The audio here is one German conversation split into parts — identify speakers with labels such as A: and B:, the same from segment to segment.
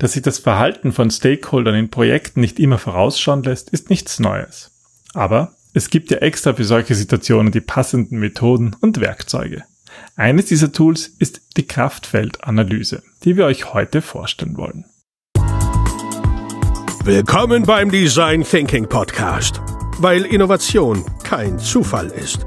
A: Dass sich das Verhalten von Stakeholdern in Projekten nicht immer vorausschauen lässt, ist nichts Neues. Aber es gibt ja extra für solche Situationen die passenden Methoden und Werkzeuge. Eines dieser Tools ist die Kraftfeldanalyse, die wir euch heute vorstellen wollen.
B: Willkommen beim Design Thinking Podcast, weil Innovation kein Zufall ist.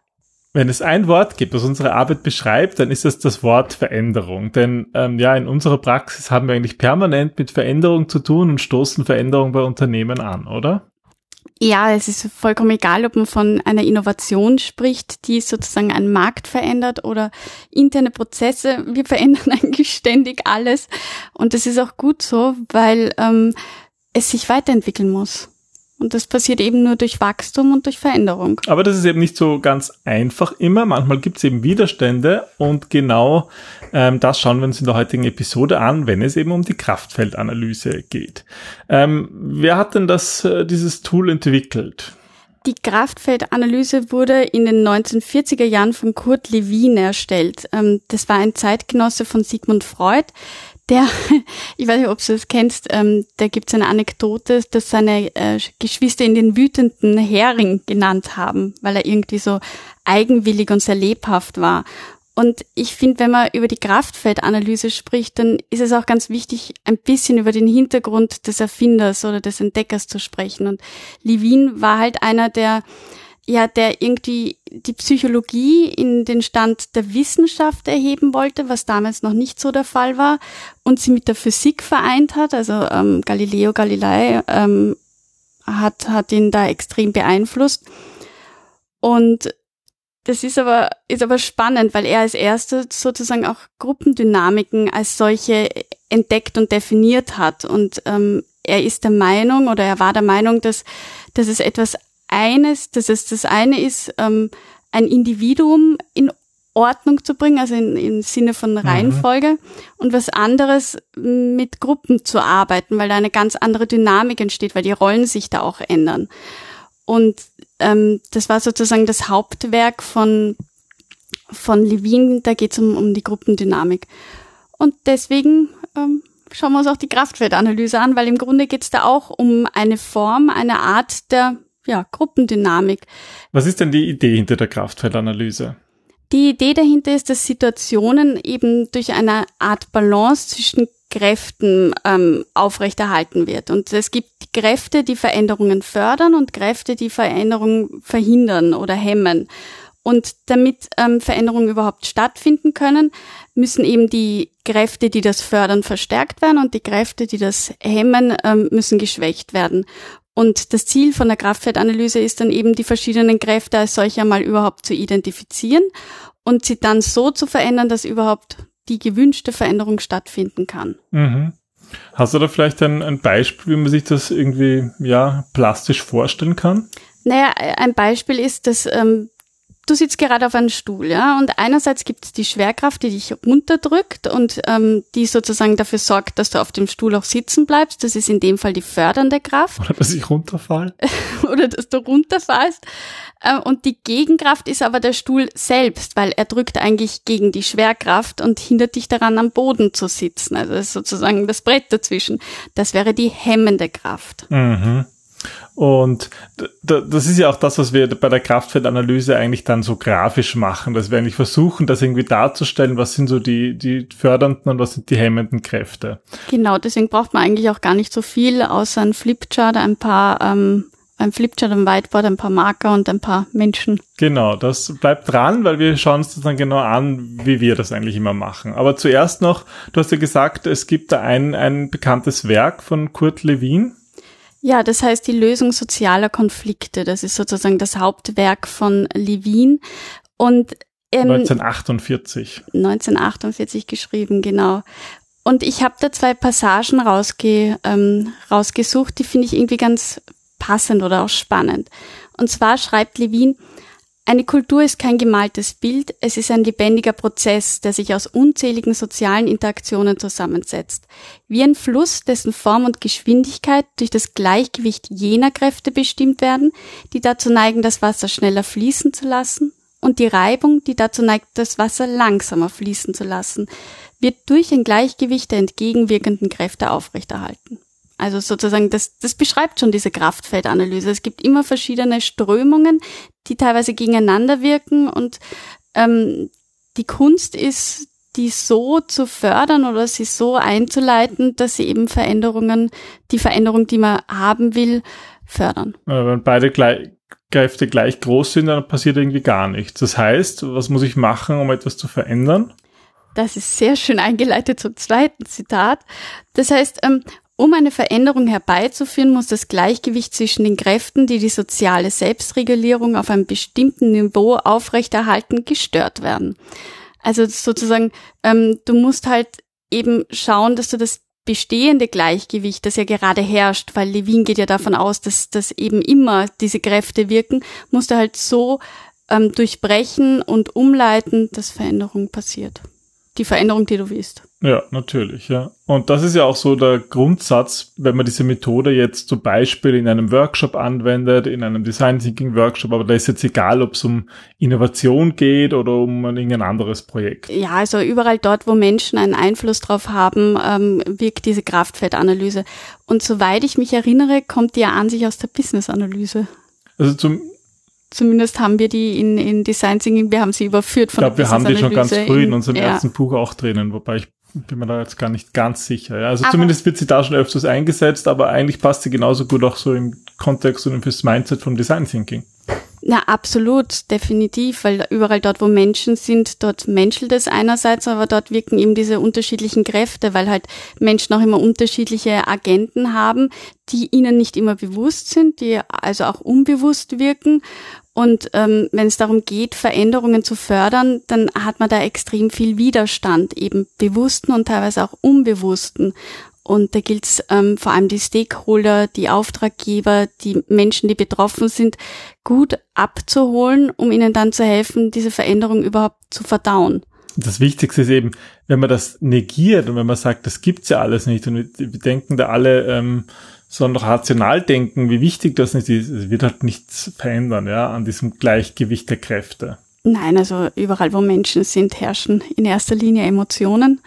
A: Wenn es ein Wort gibt, das unsere Arbeit beschreibt, dann ist es das Wort Veränderung. Denn ähm, ja, in unserer Praxis haben wir eigentlich permanent mit Veränderung zu tun und stoßen Veränderungen bei Unternehmen an, oder?
C: Ja, es ist vollkommen egal, ob man von einer Innovation spricht, die sozusagen einen Markt verändert oder interne Prozesse. Wir verändern eigentlich ständig alles. Und das ist auch gut so, weil ähm, es sich weiterentwickeln muss. Und das passiert eben nur durch Wachstum und durch Veränderung.
A: Aber das ist eben nicht so ganz einfach immer. Manchmal gibt es eben Widerstände und genau ähm, das schauen wir uns in der heutigen Episode an, wenn es eben um die Kraftfeldanalyse geht. Ähm, wer hat denn das, äh, dieses Tool entwickelt?
C: Die Kraftfeldanalyse wurde in den 1940er Jahren von Kurt Lewin erstellt. Ähm, das war ein Zeitgenosse von Sigmund Freud, der, ich weiß nicht, ob du das kennst, ähm, da gibt es eine Anekdote, dass seine äh, Geschwister ihn den wütenden Hering genannt haben, weil er irgendwie so eigenwillig und sehr lebhaft war. Und ich finde, wenn man über die Kraftfeldanalyse spricht, dann ist es auch ganz wichtig, ein bisschen über den Hintergrund des Erfinders oder des Entdeckers zu sprechen. Und Levin war halt einer, der ja, der irgendwie die Psychologie in den Stand der Wissenschaft erheben wollte, was damals noch nicht so der Fall war, und sie mit der Physik vereint hat. Also ähm, Galileo Galilei ähm, hat, hat ihn da extrem beeinflusst. Und das ist aber, ist aber spannend, weil er als erster sozusagen auch Gruppendynamiken als solche entdeckt und definiert hat. Und ähm, er ist der Meinung oder er war der Meinung, dass, dass es etwas eines, dass es das eine ist, ähm, ein Individuum in Ordnung zu bringen, also in, im Sinne von mhm. Reihenfolge, mhm. und was anderes mit Gruppen zu arbeiten, weil da eine ganz andere Dynamik entsteht, weil die Rollen sich da auch ändern. Und ähm, das war sozusagen das Hauptwerk von, von Levin, da geht es um, um die Gruppendynamik. Und deswegen ähm, schauen wir uns auch die Kraftwertanalyse an, weil im Grunde geht es da auch um eine Form, eine Art der ja, Gruppendynamik.
A: Was ist denn die Idee hinter der Kraftfeldanalyse?
C: Die Idee dahinter ist, dass Situationen eben durch eine Art Balance zwischen Kräften ähm, aufrechterhalten wird. Und es gibt Kräfte, die Veränderungen fördern und Kräfte, die Veränderungen verhindern oder hemmen. Und damit ähm, Veränderungen überhaupt stattfinden können, müssen eben die Kräfte, die das fördern, verstärkt werden und die Kräfte, die das hemmen, ähm, müssen geschwächt werden. Und das Ziel von der Kraftwertanalyse ist dann eben, die verschiedenen Kräfte als solche einmal überhaupt zu identifizieren und sie dann so zu verändern, dass überhaupt die gewünschte Veränderung stattfinden kann.
A: Mhm. Hast du da vielleicht ein, ein Beispiel, wie man sich das irgendwie ja plastisch vorstellen kann?
C: Naja, ein Beispiel ist, dass ähm, du sitzt gerade auf einem Stuhl, ja, und einerseits gibt es die Schwerkraft, die dich runterdrückt und ähm, die sozusagen dafür sorgt, dass du auf dem Stuhl auch sitzen bleibst. Das ist in dem Fall die fördernde Kraft.
A: Oder dass ich runterfall.
C: Oder dass du runterfallst. Äh, und die Gegenkraft ist aber der Stuhl selbst, weil er drückt eigentlich gegen die Schwerkraft und hindert dich daran, am Boden zu sitzen. Also das ist sozusagen das Brett dazwischen. Das wäre die hemmende Kraft.
A: Mhm. Und das ist ja auch das, was wir bei der Kraftfeldanalyse eigentlich dann so grafisch machen, dass wir eigentlich versuchen, das irgendwie darzustellen, was sind so die, die fördernden und was sind die hemmenden Kräfte.
C: Genau, deswegen braucht man eigentlich auch gar nicht so viel, außer ein Flipchart, ein paar, ähm, ein Flipchart, ein Whiteboard, ein paar Marker und ein paar Menschen.
A: Genau, das bleibt dran, weil wir schauen uns das dann genau an, wie wir das eigentlich immer machen. Aber zuerst noch, du hast ja gesagt, es gibt da ein, ein bekanntes Werk von Kurt Lewin.
C: Ja, das heißt die Lösung sozialer Konflikte. Das ist sozusagen das Hauptwerk von Levin. Und
A: ähm, 1948.
C: 1948 geschrieben, genau. Und ich habe da zwei Passagen rausge, ähm, rausgesucht, die finde ich irgendwie ganz passend oder auch spannend. Und zwar schreibt Levin, Eine Kultur ist kein gemaltes Bild, es ist ein lebendiger Prozess, der sich aus unzähligen sozialen Interaktionen zusammensetzt. Wie ein Fluss, dessen Form und Geschwindigkeit durch das Gleichgewicht jener Kräfte bestimmt werden, die dazu neigen, das Wasser schneller fließen zu lassen, und die Reibung, die dazu neigt, das Wasser langsamer fließen zu lassen, wird durch ein Gleichgewicht der entgegenwirkenden Kräfte aufrechterhalten. Also sozusagen, das, das beschreibt schon diese Kraftfeldanalyse. Es gibt immer verschiedene Strömungen, die teilweise gegeneinander wirken und ähm, die Kunst ist, die so zu fördern oder sie so einzuleiten, dass sie eben Veränderungen, die Veränderung, die man haben will, fördern.
A: Wenn beide gleich, Kräfte gleich groß sind, dann passiert irgendwie gar nichts. Das heißt, was muss ich machen, um etwas zu verändern?
C: Das ist sehr schön eingeleitet zum zweiten Zitat. Das heißt, ähm, um eine Veränderung herbeizuführen, muss das Gleichgewicht zwischen den Kräften, die die soziale Selbstregulierung auf einem bestimmten Niveau aufrechterhalten, gestört werden. Also sozusagen, ähm, du musst halt eben schauen, dass du das bestehende Gleichgewicht, das ja gerade herrscht, weil Levin geht ja davon aus, dass, dass eben immer diese Kräfte wirken, musst du halt so ähm, durchbrechen und umleiten, dass Veränderung passiert. Die Veränderung, die du willst.
A: Ja, natürlich, ja. Und das ist ja auch so der Grundsatz, wenn man diese Methode jetzt zum Beispiel in einem Workshop anwendet, in einem Design Thinking Workshop, aber da ist jetzt egal, ob es um Innovation geht oder um irgendein anderes Projekt.
C: Ja, also überall dort, wo Menschen einen Einfluss drauf haben, ähm, wirkt diese Kraftfeldanalyse. Und soweit ich mich erinnere, kommt die ja an sich aus der Business-Analyse.
A: Also zum,
C: Zumindest haben wir die in, in Design Thinking, wir haben sie überführt
A: von ich glaube, wir haben die schon ganz früh in, in unserem ja. ersten Buch auch drinnen, wobei ich bin mir da jetzt gar nicht ganz sicher. Ja. Also aber zumindest wird sie da schon öfters eingesetzt, aber eigentlich passt sie genauso gut auch so im Kontext und fürs Mindset vom Design Thinking.
C: Na, absolut, definitiv, weil überall dort, wo Menschen sind, dort menschelt es einerseits, aber dort wirken eben diese unterschiedlichen Kräfte, weil halt Menschen auch immer unterschiedliche Agenten haben, die ihnen nicht immer bewusst sind, die also auch unbewusst wirken und ähm, wenn es darum geht, Veränderungen zu fördern, dann hat man da extrem viel Widerstand, eben bewussten und teilweise auch unbewussten. Und da gilt es ähm, vor allem die Stakeholder, die Auftraggeber, die Menschen, die betroffen sind, gut abzuholen, um ihnen dann zu helfen, diese Veränderung überhaupt zu verdauen.
A: Das Wichtigste ist eben, wenn man das negiert und wenn man sagt, das gibt's ja alles nicht und wir denken da alle, ähm, sondern rational denken, wie wichtig das nicht ist. Es wird halt nichts verändern, ja, an diesem Gleichgewicht der Kräfte.
C: Nein, also überall, wo Menschen sind, herrschen in erster Linie Emotionen.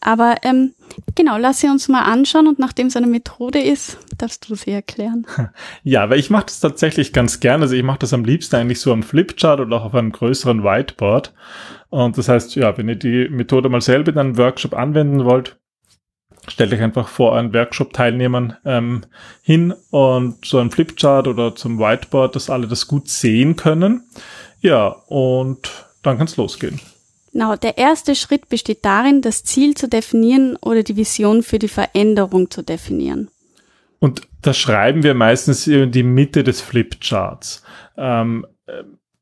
C: Aber ähm, genau, lass sie uns mal anschauen und nachdem es eine Methode ist, darfst du sie erklären.
A: Ja, weil ich mache das tatsächlich ganz gerne. Also ich mache das am liebsten eigentlich so am Flipchart oder auch auf einem größeren Whiteboard. Und das heißt, ja, wenn ihr die Methode mal selber in einem Workshop anwenden wollt, stellt euch einfach vor einen Workshop-Teilnehmern ähm, hin und so ein Flipchart oder zum Whiteboard, dass alle das gut sehen können. Ja, und dann kann es losgehen.
C: Genau, der erste Schritt besteht darin, das Ziel zu definieren oder die Vision für die Veränderung zu definieren.
A: Und das schreiben wir meistens in die Mitte des Flipcharts. Ähm,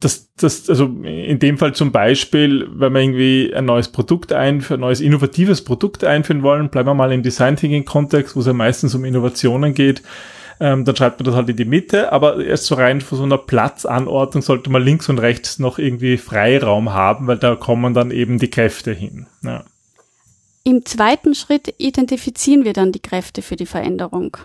A: das, das, also in dem Fall zum Beispiel, wenn wir irgendwie ein neues Produkt einführen, ein neues innovatives Produkt einführen wollen, bleiben wir mal im Design Thinking Kontext, wo es ja meistens um Innovationen geht, ähm, dann schreibt man das halt in die Mitte, aber erst so rein von so einer Platzanordnung sollte man links und rechts noch irgendwie Freiraum haben, weil da kommen dann eben die Kräfte hin. Ja.
C: Im zweiten Schritt identifizieren wir dann die Kräfte für die Veränderung.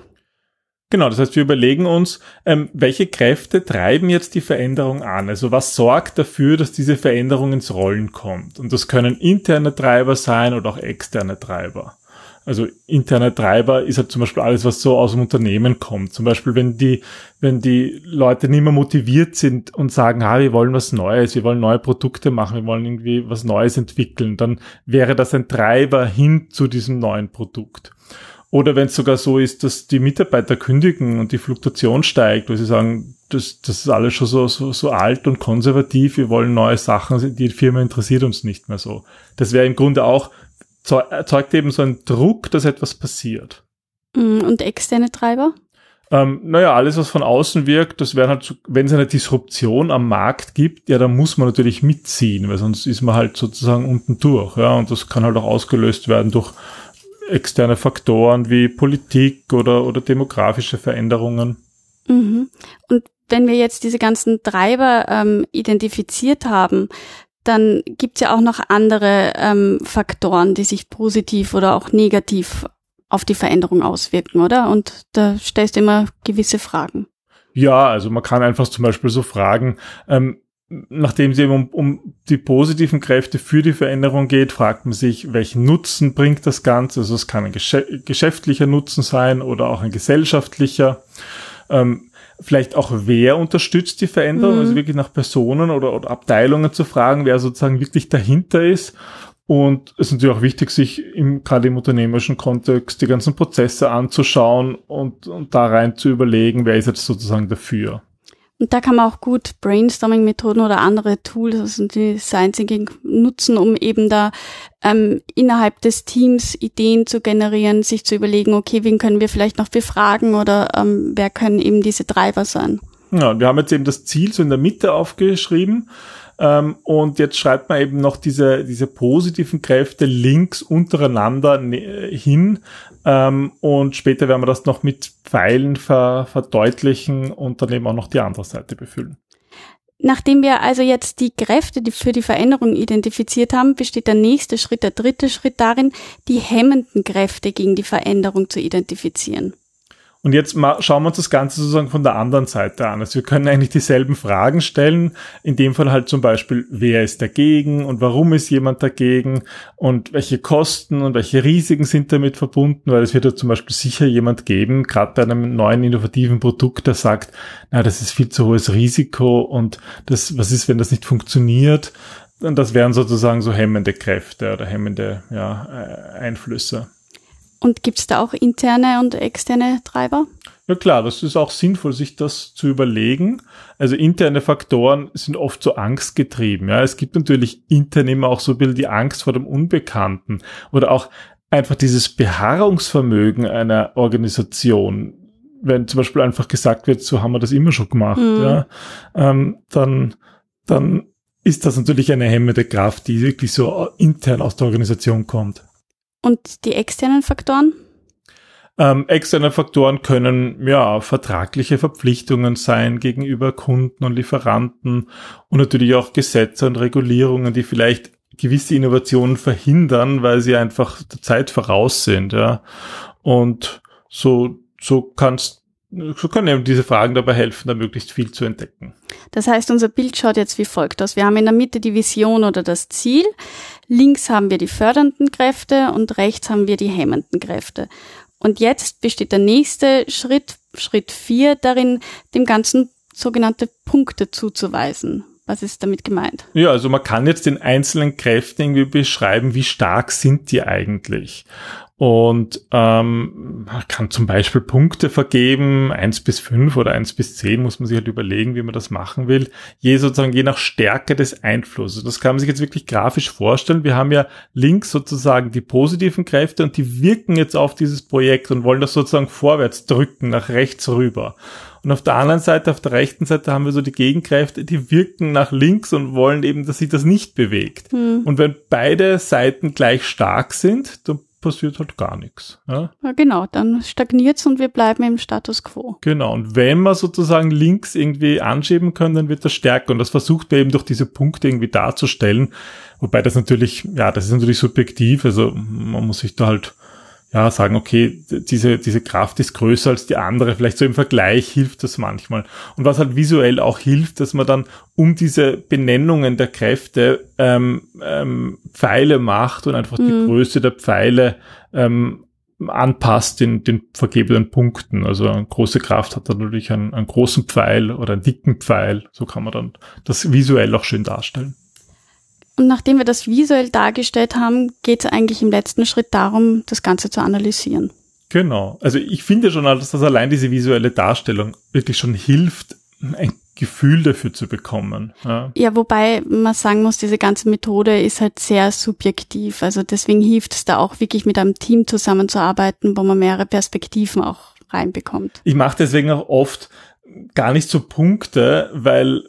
A: Genau, das heißt, wir überlegen uns, ähm, welche Kräfte treiben jetzt die Veränderung an? Also was sorgt dafür, dass diese Veränderung ins Rollen kommt? Und das können interne Treiber sein oder auch externe Treiber. Also interne Treiber ist halt zum Beispiel alles, was so aus dem Unternehmen kommt. Zum Beispiel, wenn die, wenn die Leute nicht mehr motiviert sind und sagen, ah, wir wollen was Neues, wir wollen neue Produkte machen, wir wollen irgendwie was Neues entwickeln, dann wäre das ein Treiber hin zu diesem neuen Produkt. Oder wenn es sogar so ist, dass die Mitarbeiter kündigen und die Fluktuation steigt, weil sie sagen, das, das ist alles schon so, so, so alt und konservativ, wir wollen neue Sachen, die Firma interessiert uns nicht mehr so. Das wäre im Grunde auch, erzeugt eben so einen Druck, dass etwas passiert.
C: Mm, und externe Treiber?
A: Ähm, naja, alles, was von außen wirkt, das wäre halt, so, wenn es eine Disruption am Markt gibt, ja, dann muss man natürlich mitziehen, weil sonst ist man halt sozusagen unten durch, ja, und das kann halt auch ausgelöst werden durch externe Faktoren wie Politik oder, oder demografische Veränderungen.
C: Mhm. Und wenn wir jetzt diese ganzen Treiber ähm, identifiziert haben, dann gibt's ja auch noch andere ähm, Faktoren, die sich positiv oder auch negativ auf die Veränderung auswirken, oder? Und da stellst du immer gewisse Fragen.
A: Ja, also man kann einfach zum Beispiel so fragen, ähm, nachdem es eben um, um die positiven Kräfte für die Veränderung geht, fragt man sich, welchen Nutzen bringt das Ganze? Also es kann ein geschäftlicher Nutzen sein oder auch ein gesellschaftlicher. Ähm, vielleicht auch wer unterstützt die Veränderung, mhm. also wirklich nach Personen oder, oder Abteilungen zu fragen, wer sozusagen wirklich dahinter ist. Und es ist natürlich auch wichtig, sich im, gerade im unternehmerischen Kontext die ganzen Prozesse anzuschauen und, und da rein zu überlegen, wer ist jetzt sozusagen dafür.
C: Und da kann man auch gut Brainstorming-Methoden oder andere Tools, also die Science Thinking, nutzen, um eben da ähm, innerhalb des Teams Ideen zu generieren, sich zu überlegen, okay, wen können wir vielleicht noch befragen oder ähm, wer können eben diese Treiber sein.
A: Ja, wir haben jetzt eben das Ziel so in der Mitte aufgeschrieben. Ähm, und jetzt schreibt man eben noch diese, diese positiven Kräfte links untereinander ne, hin. Ähm, und später werden wir das noch mit Pfeilen ver, verdeutlichen und dann eben auch noch die andere Seite befüllen.
C: Nachdem wir also jetzt die Kräfte die für die Veränderung identifiziert haben, besteht der nächste Schritt, der dritte Schritt darin, die hemmenden Kräfte gegen die Veränderung zu identifizieren.
A: Und jetzt schauen wir uns das Ganze sozusagen von der anderen Seite an. Also wir können eigentlich dieselben Fragen stellen. In dem Fall halt zum Beispiel, wer ist dagegen und warum ist jemand dagegen und welche Kosten und welche Risiken sind damit verbunden, weil es wird ja zum Beispiel sicher jemand geben, gerade bei einem neuen innovativen Produkt, der sagt, na, das ist viel zu hohes Risiko und das, was ist, wenn das nicht funktioniert? Und das wären sozusagen so hemmende Kräfte oder hemmende ja, äh, Einflüsse.
C: Und gibt es da auch interne und externe Treiber?
A: Ja klar, das ist auch sinnvoll, sich das zu überlegen. Also interne Faktoren sind oft so angstgetrieben. Ja, es gibt natürlich intern immer auch so ein bisschen die Angst vor dem Unbekannten oder auch einfach dieses Beharrungsvermögen einer Organisation. Wenn zum Beispiel einfach gesagt wird, so haben wir das immer schon gemacht, mhm. ja, ähm, dann, dann ist das natürlich eine hemmende Kraft, die wirklich so intern aus der Organisation kommt.
C: Und die externen Faktoren?
A: Ähm, externe Faktoren können ja vertragliche Verpflichtungen sein gegenüber Kunden und Lieferanten und natürlich auch Gesetze und Regulierungen, die vielleicht gewisse Innovationen verhindern, weil sie einfach der Zeit voraus sind. Ja. Und so, so kannst so können eben diese Fragen dabei helfen, da möglichst viel zu entdecken.
C: Das heißt, unser Bild schaut jetzt wie folgt aus. Wir haben in der Mitte die Vision oder das Ziel. Links haben wir die fördernden Kräfte und rechts haben wir die hemmenden Kräfte. Und jetzt besteht der nächste Schritt, Schritt vier, darin, dem Ganzen sogenannte Punkte zuzuweisen. Was ist damit gemeint?
A: Ja, also man kann jetzt den einzelnen Kräften irgendwie beschreiben, wie stark sind die eigentlich. Und ähm, man kann zum Beispiel Punkte vergeben, eins bis fünf oder eins bis zehn muss man sich halt überlegen, wie man das machen will. Je sozusagen, je nach Stärke des Einflusses. Das kann man sich jetzt wirklich grafisch vorstellen. Wir haben ja links sozusagen die positiven Kräfte und die wirken jetzt auf dieses Projekt und wollen das sozusagen vorwärts drücken, nach rechts rüber. Und auf der anderen Seite, auf der rechten Seite haben wir so die Gegenkräfte, die wirken nach links und wollen eben, dass sich das nicht bewegt. Hm. Und wenn beide Seiten gleich stark sind, dann passiert halt gar nichts. Ja?
C: ja genau, dann stagniert es und wir bleiben im Status quo.
A: Genau, und wenn man sozusagen links irgendwie anschieben können, dann wird das stärker und das versucht man eben durch diese Punkte irgendwie darzustellen, wobei das natürlich, ja, das ist natürlich subjektiv, also man muss sich da halt ja, sagen, okay, diese, diese Kraft ist größer als die andere. Vielleicht so im Vergleich hilft das manchmal. Und was halt visuell auch hilft, dass man dann um diese Benennungen der Kräfte ähm, ähm, Pfeile macht und einfach mhm. die Größe der Pfeile ähm, anpasst in den vergebenen Punkten. Also eine große Kraft hat dann natürlich einen, einen großen Pfeil oder einen dicken Pfeil. So kann man dann das visuell auch schön darstellen.
C: Und nachdem wir das visuell dargestellt haben, geht es eigentlich im letzten Schritt darum, das Ganze zu analysieren.
A: Genau. Also ich finde schon, dass das allein diese visuelle Darstellung wirklich schon hilft, ein Gefühl dafür zu bekommen.
C: Ja. ja, wobei man sagen muss, diese ganze Methode ist halt sehr subjektiv. Also deswegen hilft es da auch wirklich mit einem Team zusammenzuarbeiten, wo man mehrere Perspektiven auch reinbekommt.
A: Ich mache deswegen auch oft gar nicht so Punkte, weil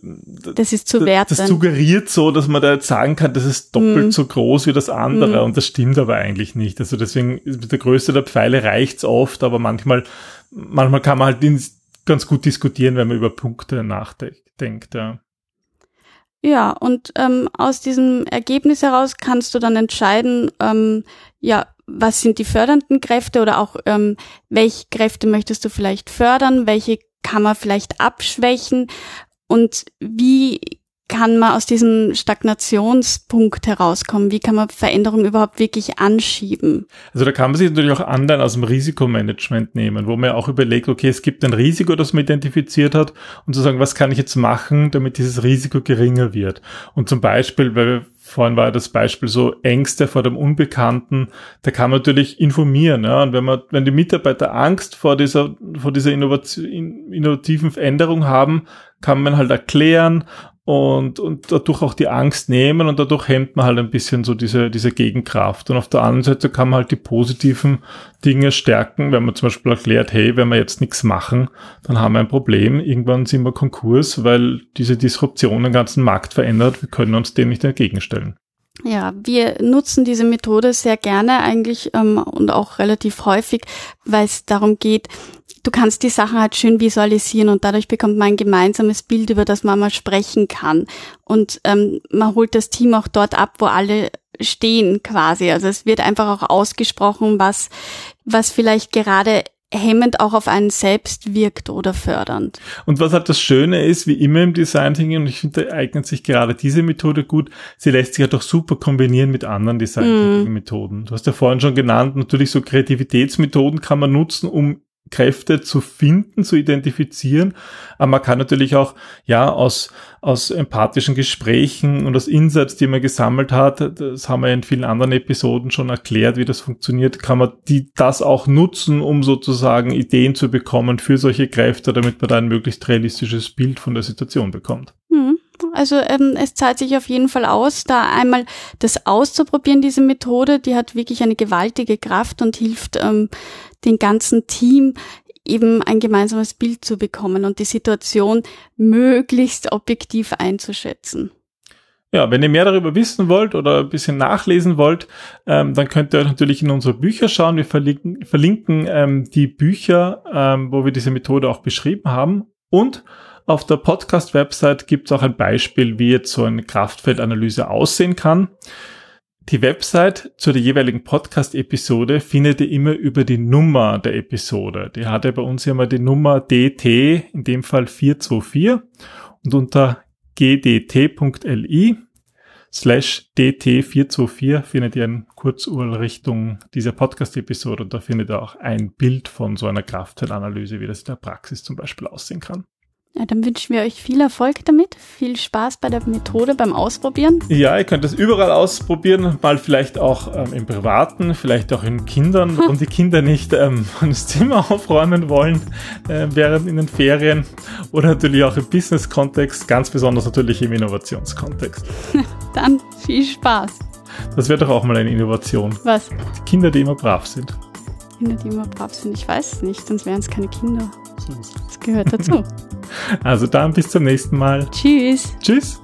C: das ist zu werten.
A: Das suggeriert so, dass man da jetzt sagen kann, das ist doppelt mm. so groß wie das andere mm. und das stimmt aber eigentlich nicht. Also deswegen mit der Größe der Pfeile reicht's oft, aber manchmal manchmal kann man halt ganz gut diskutieren, wenn man über Punkte nachdenkt. Ja.
C: Ja, und ähm, aus diesem Ergebnis heraus kannst du dann entscheiden, ähm, ja, was sind die fördernden Kräfte oder auch ähm, welche Kräfte möchtest du vielleicht fördern, welche kann man vielleicht abschwächen? Und wie kann man aus diesem Stagnationspunkt herauskommen? Wie kann man Veränderungen überhaupt wirklich anschieben?
A: Also da kann man sich natürlich auch anderen aus dem Risikomanagement nehmen, wo man auch überlegt, okay, es gibt ein Risiko, das man identifiziert hat und zu sagen, was kann ich jetzt machen, damit dieses Risiko geringer wird? Und zum Beispiel, weil vorhin war das Beispiel so Ängste vor dem Unbekannten, da kann man natürlich informieren, ja, und wenn man, wenn die Mitarbeiter Angst vor dieser, vor dieser Innovation, innovativen Veränderung haben, kann man halt erklären und, und dadurch auch die Angst nehmen und dadurch hemmt man halt ein bisschen so diese, diese Gegenkraft. Und auf der anderen Seite kann man halt die positiven Dinge stärken, wenn man zum Beispiel erklärt, hey, wenn wir jetzt nichts machen, dann haben wir ein Problem. Irgendwann sind wir Konkurs, weil diese Disruption den ganzen Markt verändert. Wir können uns dem nicht entgegenstellen.
C: Ja, wir nutzen diese Methode sehr gerne eigentlich ähm, und auch relativ häufig, weil es darum geht, du kannst die Sachen halt schön visualisieren und dadurch bekommt man ein gemeinsames Bild, über das man mal sprechen kann. Und ähm, man holt das Team auch dort ab, wo alle stehen quasi. Also es wird einfach auch ausgesprochen, was, was vielleicht gerade hemmend auch auf einen selbst wirkt oder fördernd.
A: Und was halt das Schöne ist, wie immer im Design Thinking, und ich finde, da eignet sich gerade diese Methode gut, sie lässt sich halt auch super kombinieren mit anderen Design Thinking Methoden. Mm. Du hast ja vorhin schon genannt, natürlich so Kreativitätsmethoden kann man nutzen, um Kräfte zu finden, zu identifizieren. Aber man kann natürlich auch, ja, aus, aus empathischen Gesprächen und aus Insights, die man gesammelt hat, das haben wir in vielen anderen Episoden schon erklärt, wie das funktioniert, kann man die, das auch nutzen, um sozusagen Ideen zu bekommen für solche Kräfte, damit man da ein möglichst realistisches Bild von der Situation bekommt.
C: Mhm. Also ähm, es zahlt sich auf jeden Fall aus, da einmal das auszuprobieren, diese Methode, die hat wirklich eine gewaltige Kraft und hilft ähm, den ganzen Team eben ein gemeinsames Bild zu bekommen und die Situation möglichst objektiv einzuschätzen.
A: Ja, wenn ihr mehr darüber wissen wollt oder ein bisschen nachlesen wollt, ähm, dann könnt ihr natürlich in unsere Bücher schauen. Wir verlinken, verlinken ähm, die Bücher, ähm, wo wir diese Methode auch beschrieben haben. Und auf der Podcast-Website gibt es auch ein Beispiel, wie jetzt so eine Kraftfeldanalyse aussehen kann. Die Website zu der jeweiligen Podcast-Episode findet ihr immer über die Nummer der Episode. Die hatte bei uns mal die Nummer DT, in dem Fall 424 und unter gdt.li slash dt424 findet ihr ein Kurzurl Richtung dieser Podcast-Episode und da findet ihr auch ein Bild von so einer Kraftfeldanalyse, wie das in der Praxis zum Beispiel aussehen kann.
C: Ja, dann wünschen wir euch viel Erfolg damit, viel Spaß bei der Methode beim Ausprobieren.
A: Ja, ihr könnt das überall ausprobieren, mal vielleicht auch ähm, im Privaten, vielleicht auch in Kindern und die Kinder nicht ähm, das Zimmer aufräumen wollen äh, während in den Ferien oder natürlich auch im Business-Kontext, ganz besonders natürlich im Innovationskontext.
C: dann viel Spaß.
A: Das wäre doch auch mal eine Innovation.
C: Was?
A: Kinder, die immer brav sind.
C: Kinder, die immer brav sind, ich weiß es nicht, sonst wären es keine Kinder. Das gehört dazu.
A: Also dann bis zum nächsten Mal.
C: Tschüss.
A: Tschüss.